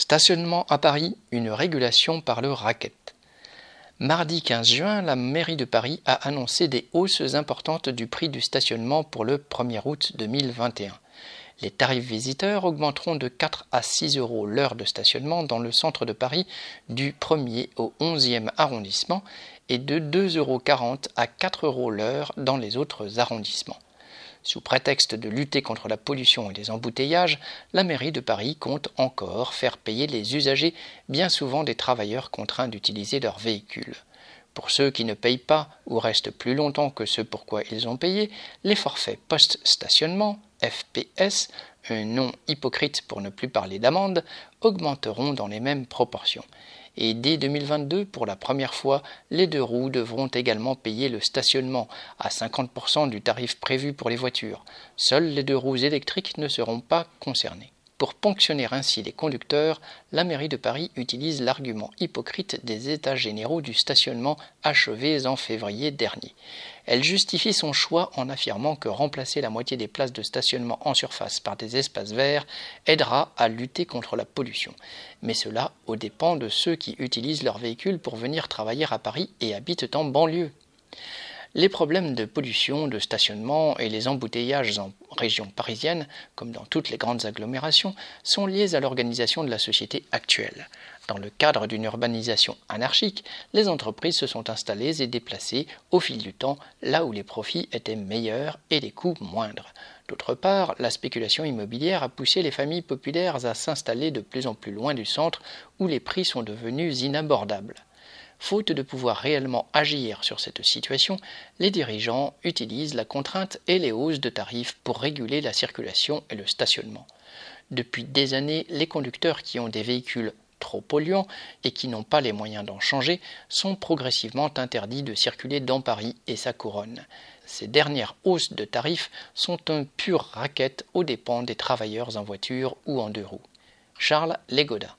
Stationnement à Paris, une régulation par le racket. Mardi 15 juin, la mairie de Paris a annoncé des hausses importantes du prix du stationnement pour le 1er août 2021. Les tarifs visiteurs augmenteront de 4 à 6 euros l'heure de stationnement dans le centre de Paris du 1er au 11e arrondissement et de 2,40 euros à 4 euros l'heure dans les autres arrondissements. Sous prétexte de lutter contre la pollution et les embouteillages, la mairie de Paris compte encore faire payer les usagers, bien souvent des travailleurs contraints d'utiliser leur véhicule. Pour ceux qui ne payent pas ou restent plus longtemps que ce pourquoi ils ont payé, les forfaits post-stationnement, FPS, nom hypocrite pour ne plus parler d'amende, augmenteront dans les mêmes proportions et dès 2022, pour la première fois, les deux roues devront également payer le stationnement à 50% du tarif prévu pour les voitures. Seules les deux roues électriques ne seront pas concernées. Pour ponctionner ainsi les conducteurs, la mairie de Paris utilise l'argument hypocrite des états généraux du stationnement achevés en février dernier. Elle justifie son choix en affirmant que remplacer la moitié des places de stationnement en surface par des espaces verts aidera à lutter contre la pollution. Mais cela aux dépens de ceux qui utilisent leur véhicule pour venir travailler à Paris et habitent en banlieue. Les problèmes de pollution, de stationnement et les embouteillages en région parisienne, comme dans toutes les grandes agglomérations, sont liés à l'organisation de la société actuelle. Dans le cadre d'une urbanisation anarchique, les entreprises se sont installées et déplacées au fil du temps là où les profits étaient meilleurs et les coûts moindres. D'autre part, la spéculation immobilière a poussé les familles populaires à s'installer de plus en plus loin du centre où les prix sont devenus inabordables. Faute de pouvoir réellement agir sur cette situation, les dirigeants utilisent la contrainte et les hausses de tarifs pour réguler la circulation et le stationnement. Depuis des années, les conducteurs qui ont des véhicules trop polluants et qui n'ont pas les moyens d'en changer sont progressivement interdits de circuler dans Paris et sa couronne. Ces dernières hausses de tarifs sont un pur racket aux dépens des travailleurs en voiture ou en deux roues. Charles Legoda